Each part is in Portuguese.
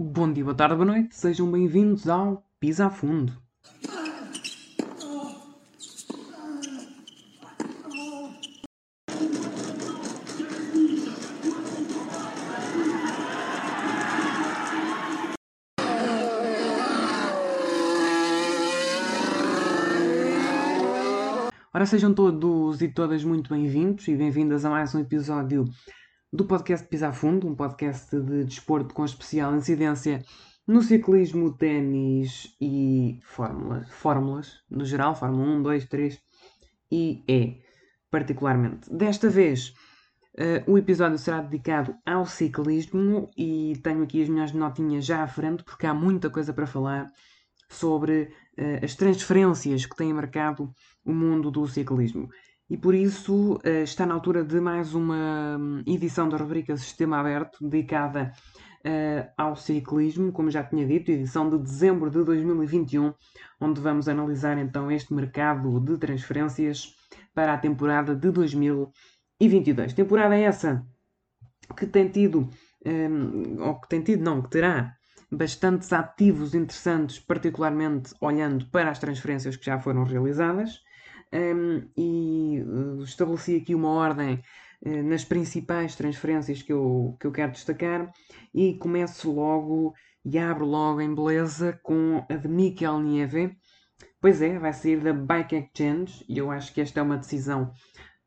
Bom dia, boa tarde, boa noite, sejam bem-vindos ao Pisa a Fundo. Ora, sejam todos e todas muito bem-vindos e bem-vindas a mais um episódio do podcast Pisa a Fundo, um podcast de desporto com especial incidência no ciclismo, ténis e fórmulas, fórmulas no geral, Fórmula 1, 2, 3 e E, particularmente. Desta vez, uh, o episódio será dedicado ao ciclismo e tenho aqui as minhas notinhas já à frente porque há muita coisa para falar sobre uh, as transferências que têm marcado o mundo do ciclismo. E por isso uh, está na altura de mais uma hum, edição da rubrica Sistema Aberto, dedicada uh, ao ciclismo, como já tinha dito, edição de dezembro de 2021, onde vamos analisar então este mercado de transferências para a temporada de 2022. Temporada essa que tem tido, um, ou que tem tido, não, que terá bastantes ativos interessantes, particularmente olhando para as transferências que já foram realizadas. Um, e uh, estabeleci aqui uma ordem uh, nas principais transferências que eu, que eu quero destacar e começo logo e abro logo em beleza com a de Mikel Nieve. Pois é, vai sair da Bike Exchange e eu acho que esta é uma decisão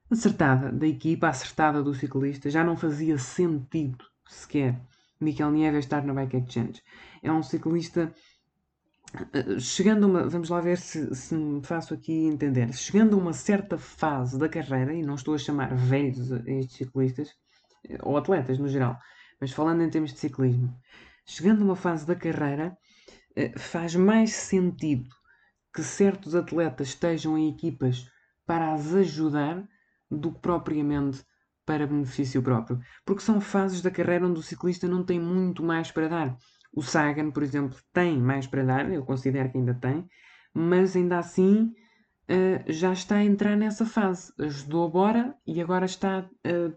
acertada da equipa, acertada do ciclista. Já não fazia sentido sequer Mikel Nieve estar na Bike Exchange. É um ciclista chegando a uma, vamos lá ver se, se me faço aqui entender, chegando a uma certa fase da carreira, e não estou a chamar velhos estes ciclistas, eh, ou atletas no geral, mas falando em termos de ciclismo, chegando a uma fase da carreira, eh, faz mais sentido que certos atletas estejam em equipas para as ajudar do que propriamente para benefício próprio. Porque são fases da carreira onde o ciclista não tem muito mais para dar. O Sagan, por exemplo, tem mais para dar, eu considero que ainda tem, mas ainda assim uh, já está a entrar nessa fase. Ajudou agora e agora está a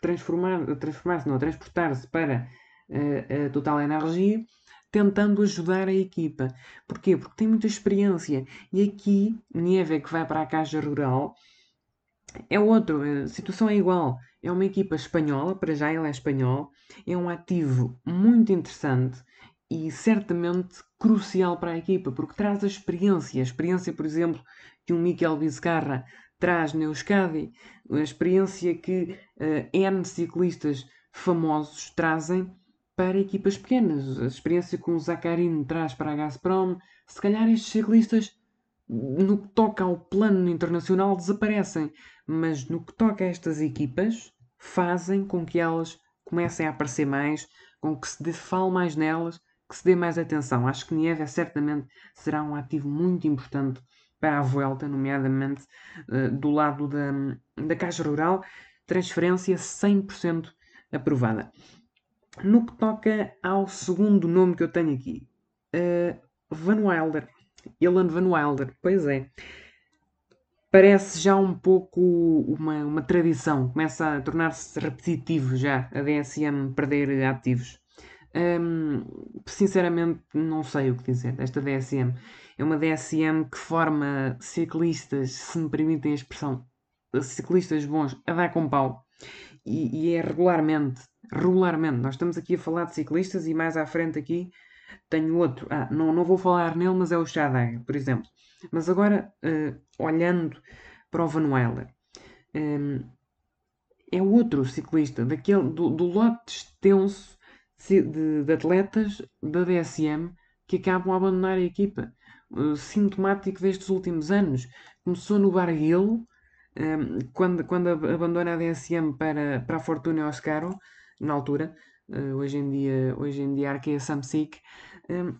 transformar, transformar-se, não, a transportar-se para uh, a Total Energia, tentando ajudar a equipa. Porquê? Porque tem muita experiência. E aqui, Nieve, que vai para a Caixa Rural, é outro, a situação é igual. É uma equipa espanhola, para já ele é espanhol, é um ativo muito interessante e certamente crucial para a equipa, porque traz a experiência. A experiência, por exemplo, que um Miquel Vizcarra traz na Euskadi, a experiência que uh, N ciclistas famosos trazem para equipas pequenas, a experiência que o Zaccarin traz para a Gazprom. Se calhar estes ciclistas, no que toca ao plano internacional, desaparecem, mas no que toca a estas equipas, fazem com que elas comecem a aparecer mais, com que se fale mais nelas que se dê mais atenção. Acho que Nieve certamente será um ativo muito importante para a Vuelta, nomeadamente uh, do lado da, da Caixa Rural. Transferência 100% aprovada. No que toca ao segundo nome que eu tenho aqui, uh, Van Wilder. Elan Van Wilder, pois é. Parece já um pouco uma, uma tradição, começa a tornar-se repetitivo já a DSM perder ativos. Hum, sinceramente, não sei o que dizer desta DSM. É uma DSM que forma ciclistas, se me permitem a expressão, ciclistas bons a dar com pau. E, e, é regularmente, regularmente. Nós estamos aqui a falar de ciclistas e mais à frente aqui tenho outro. Ah, não, não vou falar nele, mas é o Chadaga, por exemplo. Mas agora, uh, olhando para o Van Weiler, um, é outro ciclista, daquele, do, do lote extenso de, de atletas da DSM que acabam a abandonar a equipa. Uh, sintomático destes últimos anos. Começou no Barguil, um, quando, quando abandona a DSM para, para a Fortuna Oscaro, na altura, hoje em dia, hoje em dia Arkea Samsic, um,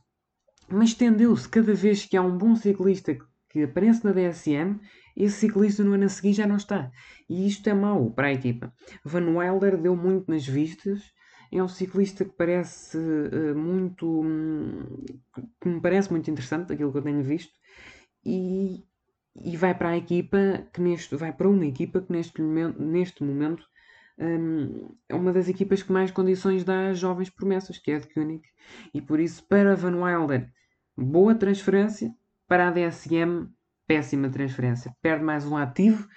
mas estendeu-se cada vez que há um bom ciclista que, aparece na DSM, esse ciclista no ano a seguir já não está. E isto é mau para a equipa. Van Wilder deu muito nas vistas, é um ciclista que parece uh, muito. Que me parece muito interessante, aquilo que eu tenho visto, e, e vai para a equipa que neste. vai para uma equipa que neste momento, neste momento é uma das equipas que mais condições dá às jovens promessas, que é a de Koenig. E por isso, para Van Wilder, boa transferência. Para a DSM, péssima transferência. Perde mais um ativo,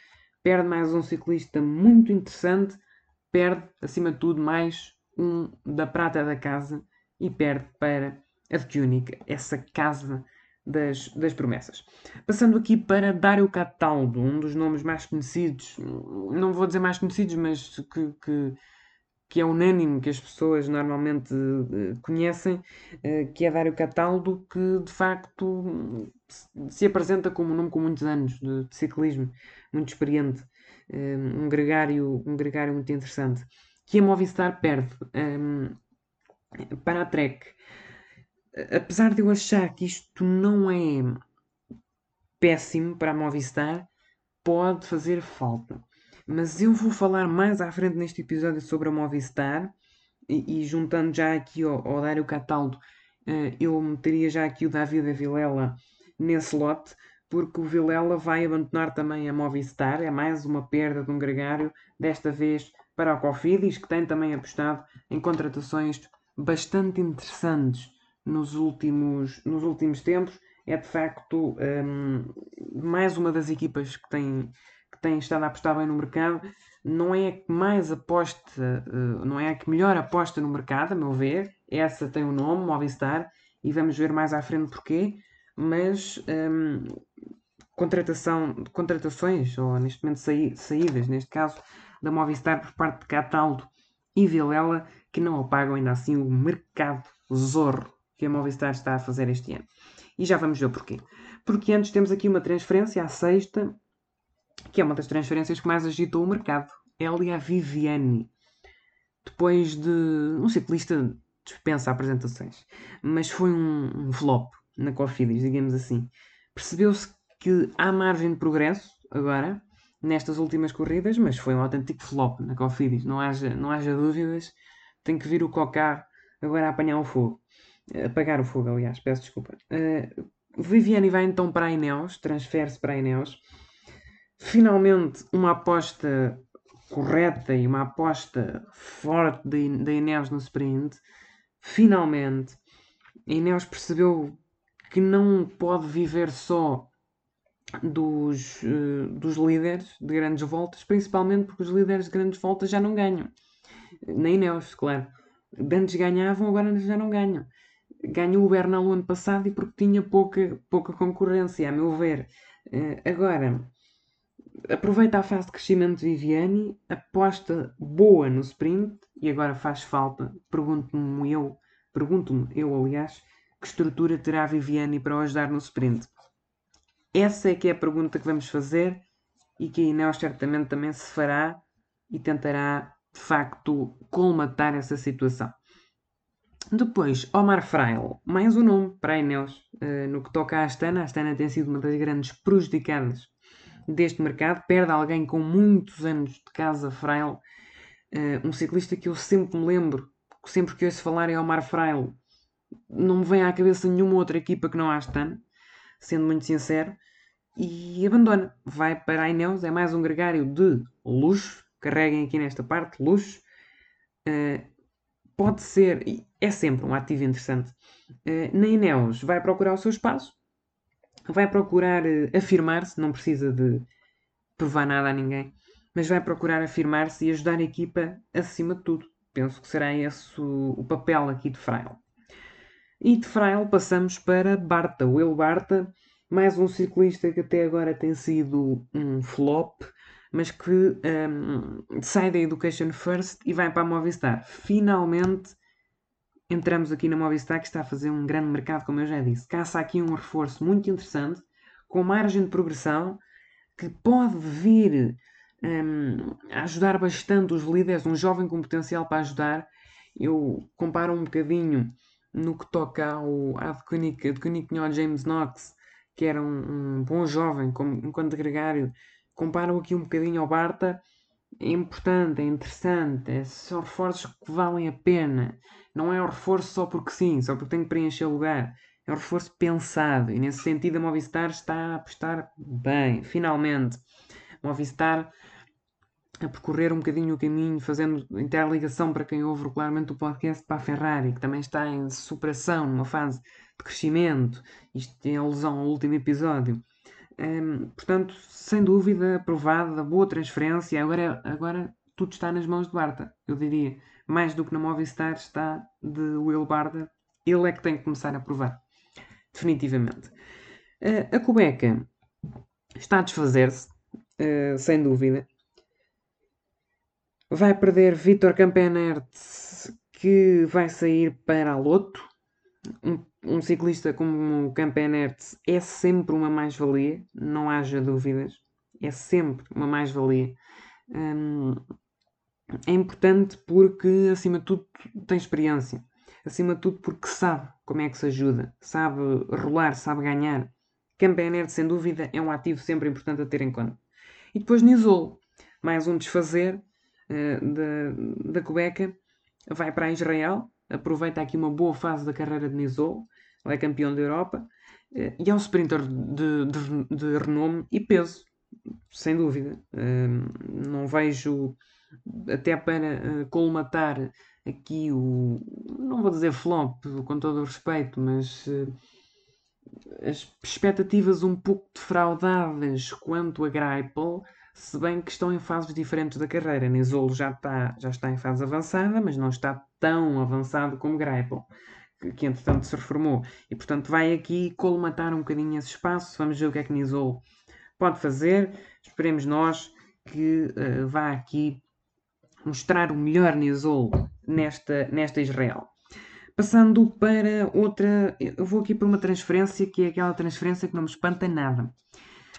perde mais um ciclista muito interessante, perde, acima de tudo, mais um da prata da casa e perde para a de Koenig, essa casa das, das promessas. Passando aqui para Dario Cataldo, um dos nomes mais conhecidos, não vou dizer mais conhecidos, mas que, que, que é unânime, que as pessoas normalmente uh, conhecem, uh, que é Dario Cataldo, que de facto se apresenta como um nome com muitos anos de, de ciclismo, muito experiente, um, um, gregário, um gregário muito interessante, que a Movistar perde um, para a Trek apesar de eu achar que isto não é péssimo para a Movistar, pode fazer falta. Mas eu vou falar mais à frente neste episódio sobre a Movistar e, e juntando já aqui ao, ao Dário Cataldo, uh, eu meteria já aqui o David Vilela nesse lote, porque o Vilela vai abandonar também a Movistar, é mais uma perda de um gregário, desta vez para o Cofidis, que tem também apostado em contratações bastante interessantes nos últimos, nos últimos tempos. É de facto um, mais uma das equipas que tem, que tem estado a apostar bem no mercado. Não é a que mais aposta, uh, não é a que melhor aposta no mercado, a meu ver. Essa tem o um nome, Movistar, e vamos ver mais à frente porquê. Mas um, contratação, contratações, ou neste momento saídas, neste caso, da Movistar por parte de Cataldo e Vilela, que não apagam ainda assim o mercado zorro que a Movistar está a fazer este ano. E já vamos ver porquê. Porque antes temos aqui uma transferência, a sexta, que é uma das transferências que mais agitou o mercado. Elia Viviani. Depois de um ciclista dispensa apresentações. Mas foi um, um flop na Cofidis, digamos assim. Percebeu-se que há margem de progresso agora, nestas últimas corridas, mas foi um autêntico flop na Cofidis. Não haja, não haja dúvidas. Tem que vir o Cocar agora a apanhar o fogo. Apagar o fogo, aliás, peço desculpa. Uh, Viviane vai então para a Ineos, transfere-se para a Ineos. Finalmente, uma aposta correta e uma aposta forte da Ineos no sprint. Finalmente, a Ineos percebeu que não pode viver só dos, uh, dos líderes de grandes voltas, principalmente porque os líderes de grandes voltas já não ganham. Na Ineos, claro. Antes ganhavam, agora já não ganham ganhou o Bernal o ano passado e porque tinha pouca, pouca concorrência, a meu ver. Uh, agora, aproveita a fase de crescimento de Viviani, aposta boa no sprint e agora faz falta. Pergunto-me eu, pergunto-me eu, aliás, que estrutura terá Viviani para o ajudar no sprint? Essa é que é a pergunta que vamos fazer e que a Ineos certamente também se fará e tentará, de facto, colmatar essa situação. Depois, Omar Fraile, mais um nome para a Ineos. Uh, no que toca à Astana, a Astana tem sido uma das grandes prejudicadas deste mercado. Perde alguém com muitos anos de casa, Fraile. Uh, um ciclista que eu sempre me lembro, sempre que ouço falar em Omar Fraile, não me vem à cabeça nenhuma outra equipa que não a Astana, sendo muito sincero. E abandona, vai para a Ineos, é mais um gregário de luxo. Carreguem aqui nesta parte, luxo. Pode ser, é sempre um ativo interessante. Uh, na Ineos vai procurar o seu espaço, vai procurar uh, afirmar-se, não precisa de provar nada a ninguém, mas vai procurar afirmar-se e ajudar a equipa acima de tudo. Penso que será esse o, o papel aqui de Frail. E de Frail passamos para Barta, Will Barta, mais um ciclista que até agora tem sido um flop, mas que um, sai da Education First e vai para a Movistar. Finalmente entramos aqui na Movistar que está a fazer um grande mercado, como eu já disse. Caça aqui um reforço muito interessante, com margem de progressão, que pode vir um, a ajudar bastante os líderes, um jovem com potencial para ajudar. Eu comparo um bocadinho no que toca ao a de Koenig James Knox, que era um, um bom jovem, como, enquanto gregário. Comparo aqui um bocadinho ao Barta, é importante, é interessante, é, são reforços que valem a pena. Não é um reforço só porque sim, só porque tem que preencher o lugar. É um reforço pensado e nesse sentido a Movistar está a apostar bem. Finalmente, Movistar a percorrer um bocadinho o caminho, fazendo interligação para quem ouve regularmente o podcast para a Ferrari, que também está em superação, numa fase de crescimento. Isto tem alusão ao último episódio. Portanto, sem dúvida, aprovada, boa transferência. Agora, agora tudo está nas mãos de Barta, eu diria. Mais do que na Movistar está de Will Barta. Ele é que tem que começar a provar. Definitivamente. Uh, a Cubeca está a desfazer-se, uh, sem dúvida. Vai perder Vitor Campenert, que vai sair para a Loto. Um, um ciclista como o Campenert é sempre uma mais-valia, não haja dúvidas. É sempre uma mais-valia. Um, é importante porque, acima de tudo, tem experiência. Acima de tudo, porque sabe como é que se ajuda, sabe rolar, sabe ganhar. Campenert, sem dúvida, é um ativo sempre importante a ter em conta. E depois Nizol, mais um desfazer uh, da, da Cubeca, vai para Israel, aproveita aqui uma boa fase da carreira de Nizol, ele é campeão da Europa, uh, e é um sprinter de, de, de, renome e peso, sem dúvida. Uh, não vejo, até para colmatar aqui o. Não vou dizer flop, com todo o respeito, mas as expectativas um pouco defraudadas quanto a Greipel se bem que estão em fases diferentes da carreira. Nisolo já está, já está em fase avançada, mas não está tão avançado como Greipel, que, que entretanto se reformou. E portanto vai aqui colmatar um bocadinho esse espaço. Vamos ver o que é que Nisolo pode fazer. Esperemos nós que uh, vá aqui mostrar o melhor Nisolo nesta, nesta Israel. Passando para outra, eu vou aqui para uma transferência que é aquela transferência que não me espanta nada.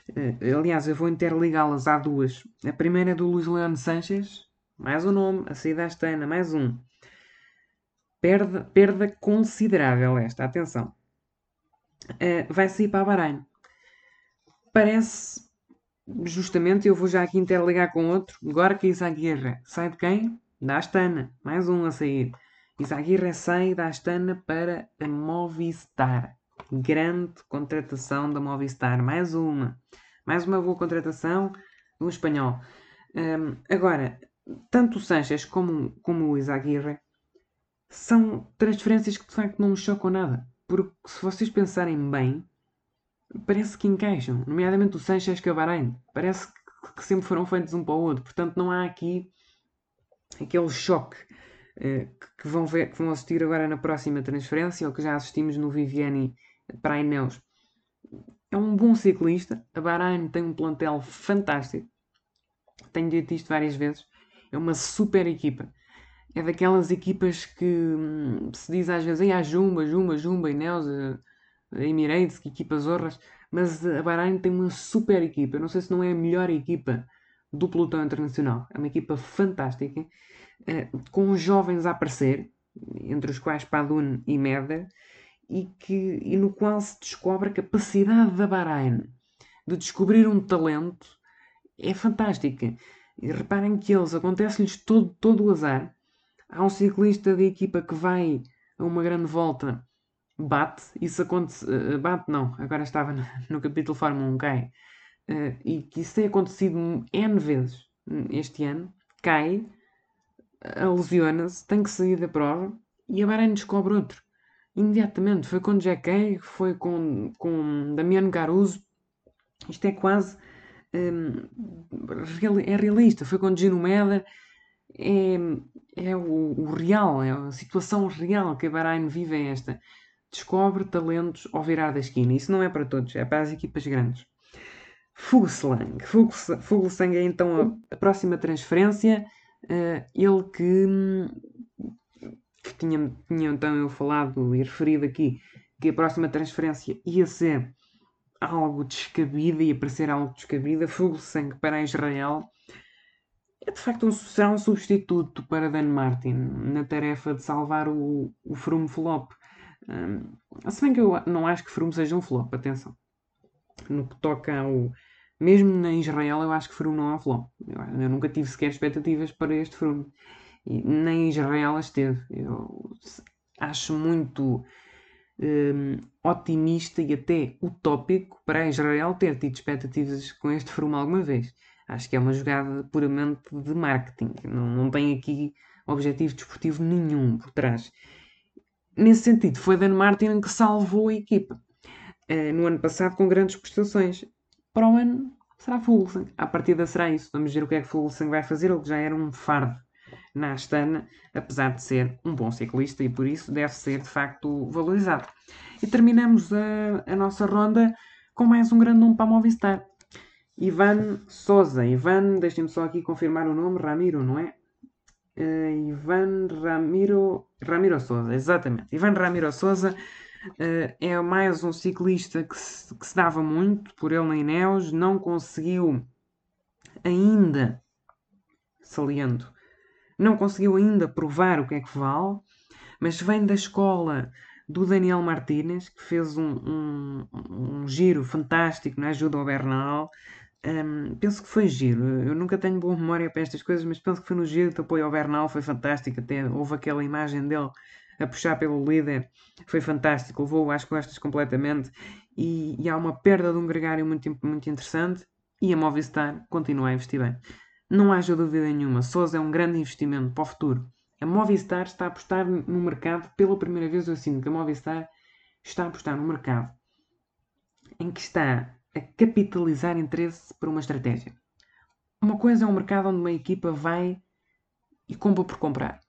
Uh, aliás, eu vou interligá-las a duas. A primeira é do Luís Leone Sanches, mais um nome, a saída astana, mais um. Perda, perda considerável esta, atenção. Uh, vai sair para Bahrein. Parece, justamente, eu vou já aqui interligar com outro. Agora que Isaguirre sai de quem? Da Astana, mais um a sair. Isaguirre sai da Astana para a Movistar. Grande contratação da Movistar. Mais uma. Mais uma boa contratação do espanhol. Um, agora, tanto o Sanchez como, como o Izaguirre são transferências que de facto não me chocam nada. Porque se vocês pensarem bem, parece que encaixam. Nomeadamente o Sanchez com a Bahrein. Parece que, que sempre foram feitos um para o outro. Portanto, não há aqui aquele choque uh, que, vão ver, que vão assistir agora na próxima transferência, ou que já assistimos no Viviani para a Ineos. É um bom ciclista. A Bahrein tem um plantel fantástico. Tenho dito isto várias vezes. É uma super equipa. É daquelas equipas que hum, se diz às vezes, a Jumba, Jumba, Jumba, Ineos, a Emirates, que equipas horras. Mas a Bahrein tem uma super equipa. Eu não sei se não é a melhor equipa do pelotão internacional. É uma equipa fantástica, eh, com jovens a aparecer, entre os quais Padun e Meder, e, que, e no qual se descobre a capacidade da Bahrein de descobrir um talento é fantástica. E reparem que eles, acontece-lhes todo, todo o azar. Há um ciclista da equipa que vai a uma grande volta, bate, isso acontece, uh, bate não, agora estava no, capítulo Fórmula 1, cai. Uh, e que isso tem acontecido N vezes este ano, cai, lesiona-se, tem que sair da prova e a Bahrein descobre outro imediatamente. Foi com Jack Hay, foi com, com Damiano Caruso. Isto é quase. É realista. Foi com Gino Meder. É, é o, o, real, é a situação real que a Bahrein vive é esta. Descobre talentos ao virar da esquina. Isso não é para todos, é para as equipas grandes. Fuglsang. Fuglsang é então a, a próxima transferência. Uh, ele que que tinha, tinha então eu falado e referido aqui que a próxima transferência ia ser algo descabida, ia parecer algo descabida, Fuglsang para Israel, é de facto um, será um substituto para Dan Martin na tarefa de salvar o, o Froome flop. Um, se bem que eu não acho que Froome seja um flop, atenção. No que toca ao. Mesmo na Israel, eu acho que Froome não é um flop. Eu, eu nunca tive sequer expectativas para este Froome e nem Israel as teve. Eu acho muito um, otimista e até utópico para Israel ter tido expectativas com este Froome alguma vez. Acho que é uma jogada puramente de marketing. Não, não tem aqui objetivo desportivo nenhum por trás. Nesse sentido, foi Dan Martin que salvou a equipa. Uh, no ano passado com grandes prestações. Para o ano será Fulsen. À partida será isso. Vamos ver o que é que Fulsen vai fazer. Ele já era um fardo na Astana, apesar de ser um bom ciclista e por isso deve ser de facto valorizado. E terminamos a, a nossa ronda com mais um grande nome para a Movistar. Ivan Souza. Ivan, deixem-me só aqui confirmar o nome, Ramiro, não é? Uh, Ivan Ramiro, Ramiro Souza, exatamente. Ivan Ramiro Souza uh, é mais um ciclista que se, que se dava muito por ele na Ineos, não conseguiu ainda, saliento, não conseguiu ainda provar o que é que vale, mas vem da escola do Daniel Martínez, que fez um, um, um giro fantástico na ajuda ao Bernal. Um, penso que foi giro. Eu nunca tenho boa memória para estas coisas, mas penso que foi no giro de apoio ao Bernal, foi fantástico. Até houve aquela imagem dele a puxar pelo líder, foi fantástico. Levou às costas completamente. E, e há uma perda de um gregário muito, muito interessante. E a Movistar continua a investir bem. Não haja dúvida nenhuma, Sousa é um grande investimento para o futuro. A Movistar está a apostar no mercado, pela primeira vez eu sinto que a Movistar está a apostar no mercado em que está a capitalizar interesse por uma estratégia. Uma coisa é um mercado onde uma equipa vai e compra por comprar.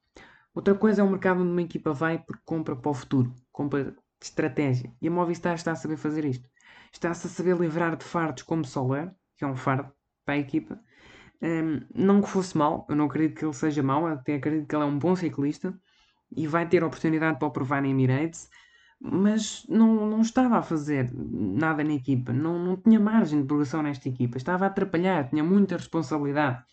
Outra coisa é um mercado onde uma equipa vai porque compra para o futuro, compra de estratégia. E a Movistar está a saber fazer isto. Está-se a saber livrar de fardos como Soler, que é um fardo para a equipa, um, não que fosse mau, eu não acredito que ele seja mau, até acredito que ele é um bom ciclista e vai ter oportunidade para o provar na Emirates, mas não, não estava a fazer nada na equipa, não, não tinha margem de progressão nesta equipa, estava a atrapalhar, tinha muita responsabilidade.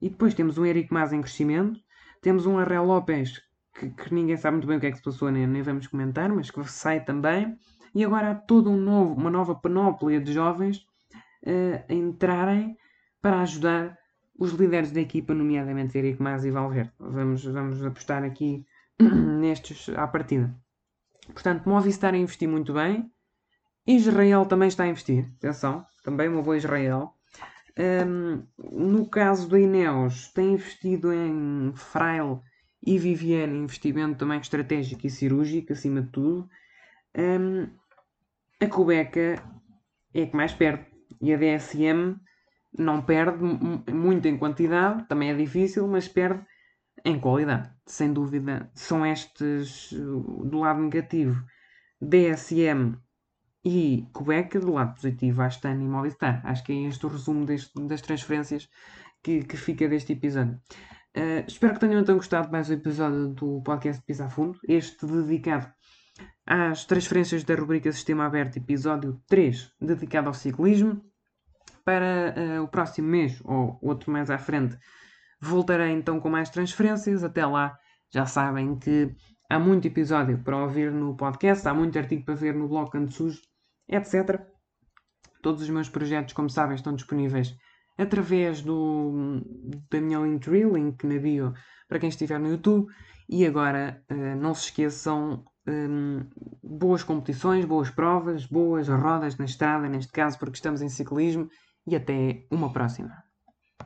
E depois temos um Eric Mas em crescimento, temos um Arrel Lopes que, que, ninguém sabe muito bem o que é que se passou, nem, nem vamos comentar, mas que sai também. E agora há toda um novo, uma nova panóplia de jovens uh, a entrarem para ajudar os líderes da equipa, nomeadamente Eric Mas e Valverde. Vamos, vamos apostar aqui nestes à partida. Portanto, Movistar a investir muito bem. Israel também está a investir. Atenção, também uma boa Israel. Um, no caso da Ineos, tem investido em Frail e Viviane, investimento também estratégico e cirúrgico, acima de tudo. Um, a Cubeca é que mais perde. E a DSM não perde muito em quantidade, também é difícil, mas perde em qualidade, sem dúvida. São estes do lado negativo DSM e Quebec, do lado positivo Astan e Movistar. Acho que é este o resumo deste, das transferências que, que fica deste episódio. Uh, espero que tenham então gostado mais um episódio do podcast Pisa Fundo, este dedicado às transferências da rubrica Sistema Aberto, episódio 3, dedicado ao ciclismo para uh, o próximo mês ou outro mais à frente. Voltarei então com mais transferências. Até lá, já sabem que há muito episódio para ouvir no podcast, há muito artigo para ver no blog Canto Sujo, etc. Todos os meus projetos, como sabem, estão disponíveis através do, da minha Linktree, link na bio para quem estiver no YouTube. E agora, uh, não se esqueçam um, boas competições, boas provas, boas rodas na estrada, neste caso, porque estamos em ciclismo e até uma próxima.